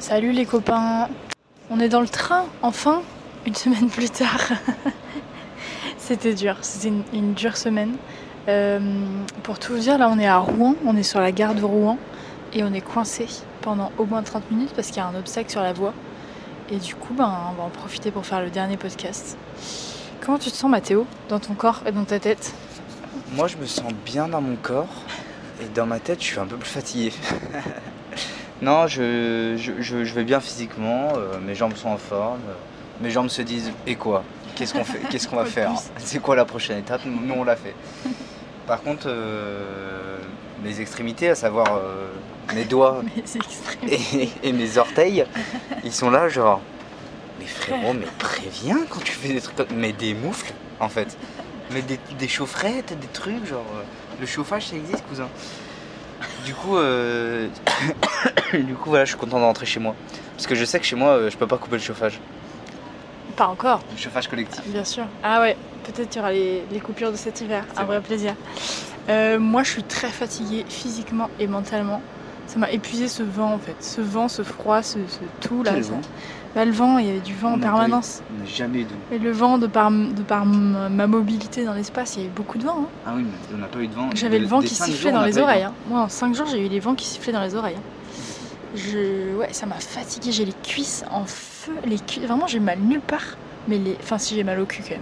Salut les copains On est dans le train, enfin, une semaine plus tard. C'était dur, c'était une, dure semaine. Euh, pour tout vous dire, là on est à Rouen, on est sur la gare de Rouen et on est coincé pendant au moins 30 minutes parce qu'il y a un obstacle sur la voie. Et du coup, ben, on va en profiter pour faire le dernier podcast. Comment tu te sens Mathéo Dans ton corps et dans ta tête? Moi, je me sens bien dans mon corps et dans ma tête, je suis un peu plus fatigué. non, je, je, je- je vais bien physiquement, euh, mes jambes sont en forme, euh, mes jambes se disent et quoi? Qu'est-ce qu'on fait? Qu'est-ce qu'on va faire C'est quoi la prochaine étape? Nous, on l'a fait. Par contre, euh, mes extrémités, à savoir mes doigts et, et mes orteils, ils sont là genre mais frérot mais préviens quand tu fais des trucs comme mais des moufles en fait. Mais des, des chaufferettes des trucs genre le chauffage ça existe cousin? Du coup euh, du coup voilà je suis content de rentrer chez moi parce que je sais que chez moi euh, je peux pas couper le chauffage Pas encore, le chauffage collectif bien sûr. Ah ouais, peut-être il y aura les, les coupures de cet hiver, un vrai vrai. plaisir. Euh, moi je suis très fatiguée physiquement et mentalement. Ça m'a épuisé ce vent en fait, ce vent, ce froid, ce, ce tout là. Ça- vent Bah, le vent, il y avait du vent On en pas eu- permanence. on jamais eu de vent Et le vent, de par, de par ma mobilité dans l'espace, il y avait beaucoup de vent. hein. ah oui mais on n'a pas eu de vent J'avais le vent qui sifflait jours, dans les oreilles. hein. Moi, en 5 jours, j'ai eu les vents qui sifflaient dans les oreilles. hein. Je... Ouais, ça m'a fatigué. J'ai les cuisses en feu. Les cuisses... Vraiment, j'ai mal nulle part. Mais les... Enfin, si j'ai mal au cul quand même.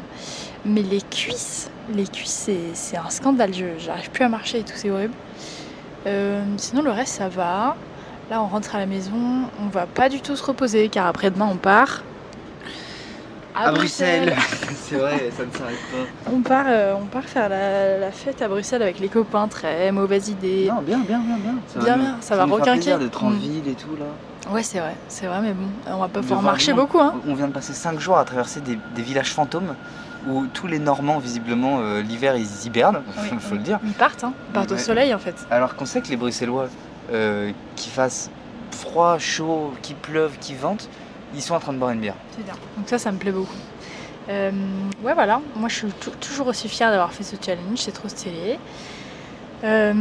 Mais les cuisses, les cuisses, c'est, un scandale. Je... J'arrive plus à marcher et tout, c'est horrible. Euh, Sinon, le reste, ça va. Là, on rentre à la maison. On va pas du tout se reposer car après-demain, on part. à Bruxelles c'est vrai ça ne s'arrête pas On part, euh, on part faire la, la fête à Bruxelles avec les copains. Très mauvaise idée. Non, bien, bien, bien, bien. Ça Bien, nous- bien, ça va nous fera requinquer. d'être en Mm. ville et tout là. Ouais, c'est vrai, c'est vrai, mais bon, on va pas pouvoir voir marcher beaucoup, hein. On vient de passer 5 jours à traverser des, des villages fantômes où tous les Normands, visiblement, euh, l'hiver, ils hibernent, il faut le dire. Ils partent, hein. Ils partent au soleil, en fait. Alors qu'on sait que les Bruxellois, euh, qui fassent froid, chaud, qui pleuve, qui vente, ils sont en train de boire une bière. C'est bien. Donc ça, ça me plaît beaucoup. Euh, ouais, voilà. Moi, je suis tou- toujours aussi fière d'avoir fait ce challenge. C'est trop stylé. Euh,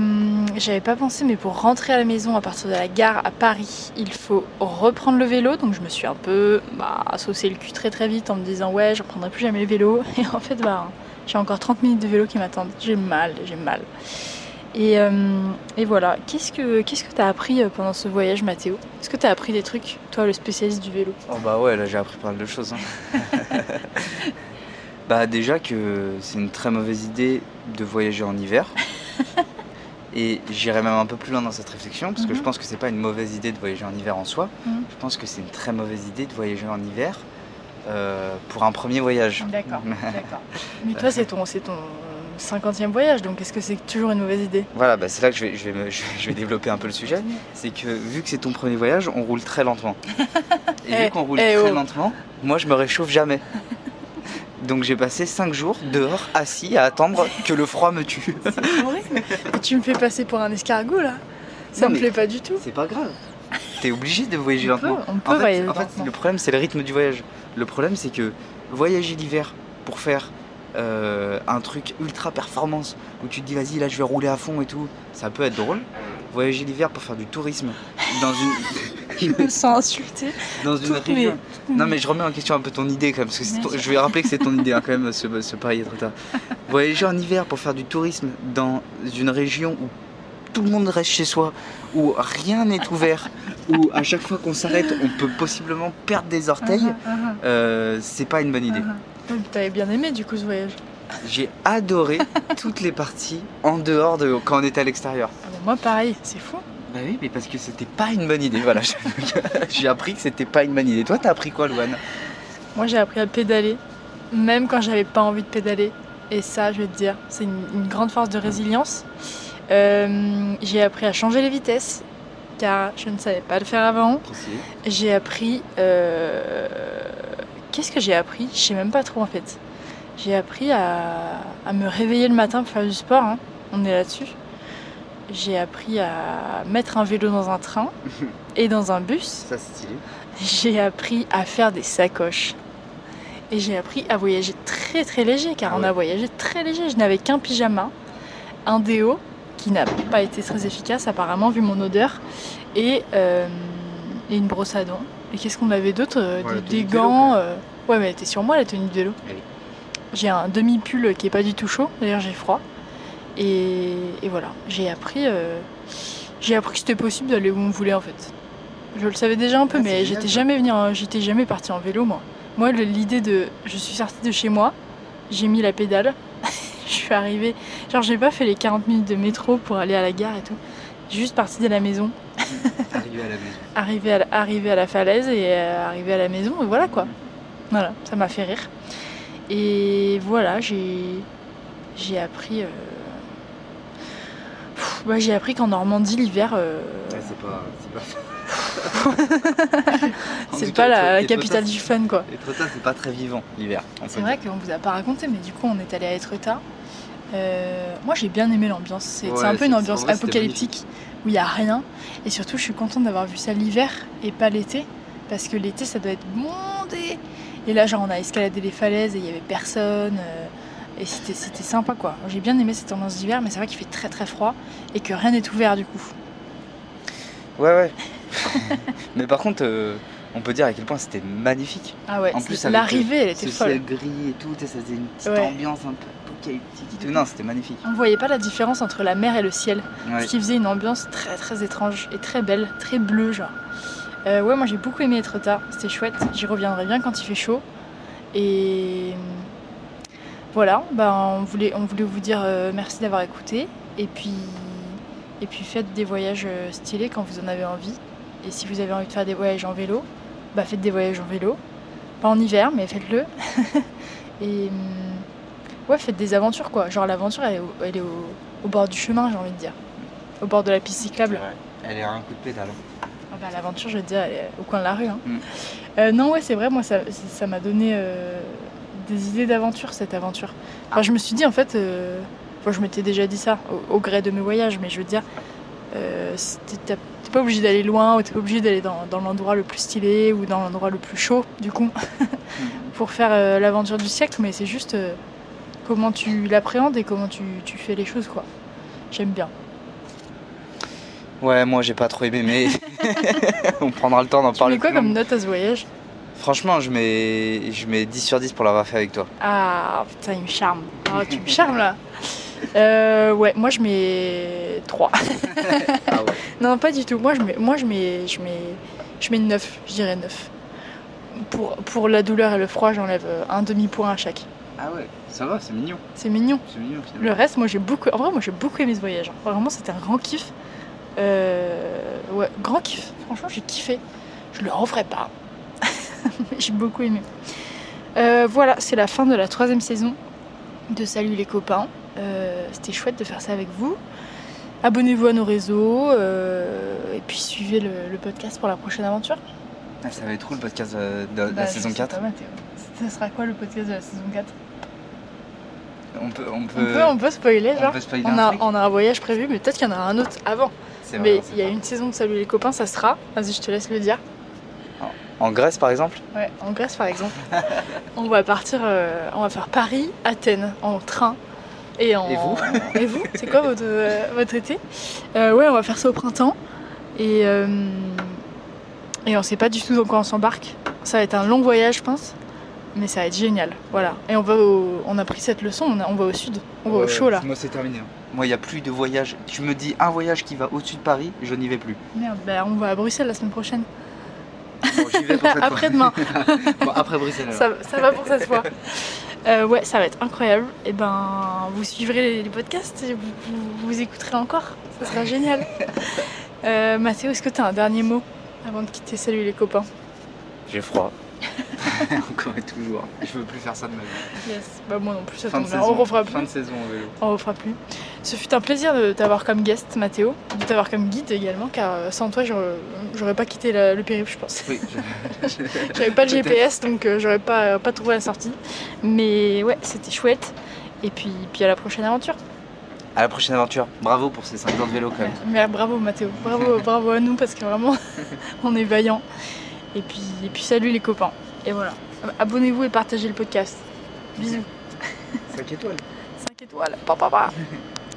J'avais pas pensé, mais pour rentrer à la maison à partir de la gare à Paris, il faut reprendre le vélo. Donc je me suis un peu bah, saucé le cul très très vite en me disant ouais, je reprendrai plus jamais le vélo. Et en fait, bah, j'ai encore 30 minutes de vélo qui m'attendent. J'ai mal, j'ai mal. Et, euh, et voilà. Qu'est-ce que qu'est-ce que t'as appris euh, pendant ce voyage, Mathéo? Est-ce que t'as appris des trucs, toi, le spécialiste du vélo? Oh bah ouais, là j'ai appris pas mal de choses. hein. bah déjà que c'est une très mauvaise idée de voyager en hiver. Et j'irai même un peu plus loin dans cette réflexion, parce que je Mhm. pense que c'est pas une mauvaise idée de voyager en hiver en soi. Mhm. Je pense que c'est une très mauvaise idée de voyager en hiver euh, pour un premier voyage. D'accord, d'accord. Mais toi, c'est ton, c'est ton 50e voyage, donc est-ce que c'est toujours une mauvaise idée? Voilà, bah c'est là que je vais, je, vais me- je vais- je vais développer un peu le sujet. C'est que vu que c'est ton premier voyage, on roule très lentement. Et Eh, vu qu'on roule eh très oh. lentement, moi je me réchauffe jamais. Donc j'ai passé 5 jours dehors assis à attendre que le froid me tue. C'est tu me fais passer pour un escargot, là? Ça Non, me plaît pas du tout. C'est pas grave. T'es obligé de voyager On peut, lentement. on peut en fait, voyager en fait, le problème c'est le rythme du voyage. Le problème c'est que voyager l'hiver pour faire euh, un truc ultra performance où tu te dis vas-y là je vais rouler à fond et tout, ça peut être drôle. Voyager l'hiver pour faire du tourisme dans une, Je me sens insultée. dans une Toutes mes- région. Non mais je remets en question un peu ton idée quand même, parce que ton- je vais rappeler que c'est ton idée hein, quand même, ce, ce pari est trop tard. Voyager en hiver pour faire du tourisme dans une région où tout le monde reste chez soi, où rien n'est ouvert, où à chaque fois qu'on s'arrête on peut possiblement perdre des orteils, Ah, ah, euh, c'est pas une bonne idée. mais T'avais bien aimé du coup ce voyage. J'ai adoré toutes les parties en dehors de quand on était à l'extérieur. Ah moi pareil, c'est fou. Bah oui, mais parce que c'était pas une bonne idée, voilà. J'ai appris que c'était pas une bonne idée. Toi, t'as appris quoi, Louane? Moi j'ai appris à pédaler, même quand j'avais pas envie de pédaler. Et ça, je vais te dire, c'est une, une grande force de résilience. Euh, j'ai appris à changer les vitesses, car je ne savais pas le faire avant. J'ai appris. euh, Qu'est-ce que j'ai appris? Je sais même pas trop en fait. J'ai appris à, à me réveiller le matin pour faire du sport. hein. On est là-dessus. J'ai appris à mettre un vélo dans un train et dans un bus. Ça, c'est stylé. J'ai appris à faire des sacoches. Et j'ai appris à voyager très très léger, car on a voyagé très léger. Je n'avais qu'un pyjama, un déo, qui n'a pas été très efficace apparemment vu mon odeur, et, euh, et une brosse à dents. Et qu'est-ce qu'on avait d'autre? Euh, Ouais, Des, vélo, gants. euh, Ouais, mais elle était sur moi la tenue de vélo. J'ai un demi-pull qui est pas du tout chaud, d'ailleurs j'ai froid. Et, et voilà, j'ai appris, euh, j'ai appris que c'était possible d'aller où on voulait en fait. Je le savais déjà un peu, Ah, mais j'étais jamais venu, en- j'étais jamais partie en vélo moi. Moi, l'idée de, je suis sortie de chez moi, j'ai mis la pédale, je suis arrivée, genre j'ai pas fait les 40 minutes de métro pour aller à la gare et tout. J'ai juste parti de la maison, Arrivé à la maison. arrivé à la, arrivé à la falaise et euh, arrivé à la maison et voilà quoi. Voilà, ça m'a fait rire. Et voilà, j'ai j'ai appris. euh, bah, j'ai appris qu'en Normandie l'hiver, euh, Ouais, c'est pas. C'est pas. C'est la, capitale du fun quoi. Etretat, c'est pas très vivant l'hiver. C'est vrai qu'on vous a pas raconté, mais du coup on est allé à Etretat. Euh, moi j'ai bien aimé l'ambiance. C'est Ouais, un peu une ambiance vrai, apocalyptique où il y a rien. Et surtout je suis contente d'avoir vu ça l'hiver et pas l'été, parce que l'été ça doit être bondé. Et là genre on a escaladé les falaises et il y avait personne. euh, et c'était c'était sympa quoi. J'ai bien aimé cette ambiance d'hiver, mais c'est vrai qu'il fait très très froid et que rien n'est ouvert du coup. Ouais, ouais. Mais par contre, euh, on peut dire à quel point c'était magnifique. Ah ouais, En plus, l'arrivée elle était Ce folle. ciel gris et tout, sais, ça faisait une petite Ouais. ambiance un peu apocalyptique et tout. Non, c'était magnifique. On voyait pas la différence entre la mer et le ciel. Ouais. Ce qui faisait une ambiance très très étrange et très belle, très bleue genre. Euh, ouais, moi j'ai beaucoup aimé Etretat, c'était chouette. J'y reviendrai bien quand il fait chaud. Et voilà, ben, on, voulait, on voulait vous dire euh, merci d'avoir écouté. Et puis, et puis faites des voyages euh, stylés quand vous en avez envie. Et si vous avez envie de faire des voyages en vélo, bah faites des voyages en vélo. Pas en hiver, mais faites-le. et hum, ouais, faites des aventures quoi. Genre l'aventure elle est, au, elle est au, au bord du chemin, j'ai envie de dire. Au bord de la piste cyclable. Ouais. Elle est à un coup de pédale. Ah bah, L'aventure, je veux dire, elle est au coin de la rue. hein. Mm. Euh, non, ouais, c'est vrai, moi, ça ça m'a donné euh, des idées d'aventure, cette aventure. Enfin, je me suis dit, en fait, euh, enfin, je m'étais déjà dit ça au, au gré de mes voyages, mais je veux dire, euh, t'es pas obligé d'aller loin ou t'es pas obligé d'aller dans, dans l'endroit le plus stylé ou dans l'endroit le plus chaud, du coup, pour faire euh, l'aventure du siècle, mais c'est juste euh, comment tu l'appréhendes et comment tu, tu fais les choses, quoi. J'aime bien. Ouais, moi j'ai pas trop aimé, mais on prendra le temps d'en Tu parler. mets quoi comme note à ce voyage? Franchement, je mets... je mets 10 sur 10 pour l'avoir fait avec toi. Ah putain, il me charme. Ah, tu me charmes là. Euh, ouais, moi je mets 3. Ah ouais. non, pas du tout. Moi je mets, moi, je mets, je mets, je mets 9. Je dirais 9. Pour, pour la douleur et le froid, j'enlève un demi-point à chaque. Ah ouais, ça va, c'est mignon. C'est mignon. C'est mignon Le reste, moi j'ai beaucoup. En vrai, moi j'ai beaucoup aimé ce voyage. hein. Vraiment, c'était un grand kiff. Euh, ouais, grand kiff. Franchement, j'ai kiffé. Je le referai pas. J'ai beaucoup aimé. Euh, voilà, c'est la fin de la troisième saison de Salut les copains. Euh, c'était chouette de faire ça avec vous. Abonnez-vous à nos réseaux euh, et puis suivez le, le podcast pour la prochaine aventure. Ah, ça va être où le podcast de, de Bah, la je saison sais 4 pas, Mathéo. Ça sera quoi le podcast de la saison 4 on peut, on peut, on, peut, on peut spoiler, on genre peut spoiler on a, truc on a un voyage prévu, mais peut-être qu'il y en aura un autre avant. Vrai, Mais il y a une saison de Salut les copains, ça sera. Vas-y, je te laisse le dire. En Grèce par exemple Ouais, en Grèce par exemple. on va partir, euh, on va faire Paris, Athènes en train. Et, en... Et vous Et vous C'est quoi votre, euh, votre été Euh, Ouais, on va faire ça au printemps. Et, euh, et on sait pas du tout dans quoi on s'embarque. Ça va être un long voyage, je pense. Mais ça va être génial. Voilà. Et on va au... on a pris cette leçon, on, a- on va au sud. On va au chaud là. Moi c'est terminé. hein. Moi il n'y a plus de voyage. Tu me dis un voyage qui va au-dessus de Paris, je n'y vais plus. Merde, bah, on va à Bruxelles la semaine prochaine. Bon, j'y vais pour cette fois. Après-demain. Bon, après Bruxelles alors. ça, ça va pour cette fois. Euh, ouais, ça va être incroyable. Et ben, vous suivrez les, les podcasts et vous, vous, vous écouterez encore. Ça sera génial. Euh, Mathéo, est-ce que tu as un dernier mot avant de quitter Salut les copains? J'ai froid. Encore et toujours. Je veux plus faire ça de ma vie. Yes. Bah, moi non plus, ça Fin de tombe bien. saison. On refera Fin plus. de saison au vélo. On refera plus. Ce fut un plaisir de t'avoir comme guest, Mathéo, de t'avoir comme guide également, car euh, sans toi, j'aurais pas quitté la- le périple, je pense. Oui. J'avais pas le. GPS, donc euh, j'aurais pas, pas trouvé la sortie. Mais ouais, c'était chouette. Et puis, puis à la prochaine aventure. À la prochaine aventure. Bravo pour ces 5 ans de vélo quand même. Mais bravo Mathéo, bravo, bravo à nous parce que vraiment on est vaillants. Et puis, et puis salut les copains. Et voilà. Abonnez-vous et partagez le podcast. Bisous. 5 étoiles. 5 étoiles. Pa, pa, pa.